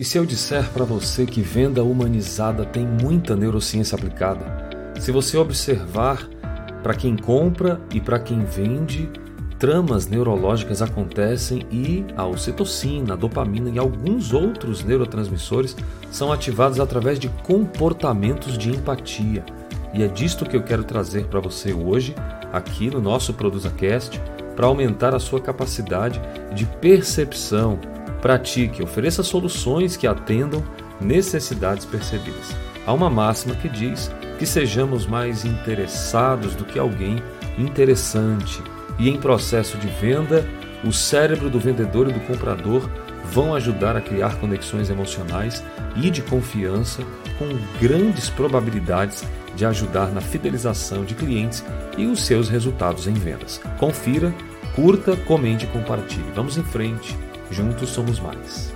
E se eu disser para você que venda humanizada tem muita neurociência aplicada? Se você observar para quem compra e para quem vende, tramas neurológicas acontecem e a ocitocina, a dopamina e alguns outros neurotransmissores são ativados através de comportamentos de empatia. E é disto que eu quero trazer para você hoje, aqui no nosso ProduzaCast, para aumentar a sua capacidade de percepção. Pratique, ofereça soluções que atendam necessidades percebidas. Há uma máxima que diz que sejamos mais interessados do que alguém interessante e em processo de venda, o cérebro do vendedor e do comprador vão ajudar a criar conexões emocionais e de confiança com grandes probabilidades de ajudar na fidelização de clientes e os seus resultados em vendas. Confira, curta, comente e compartilhe. Vamos em frente, juntos somos mais.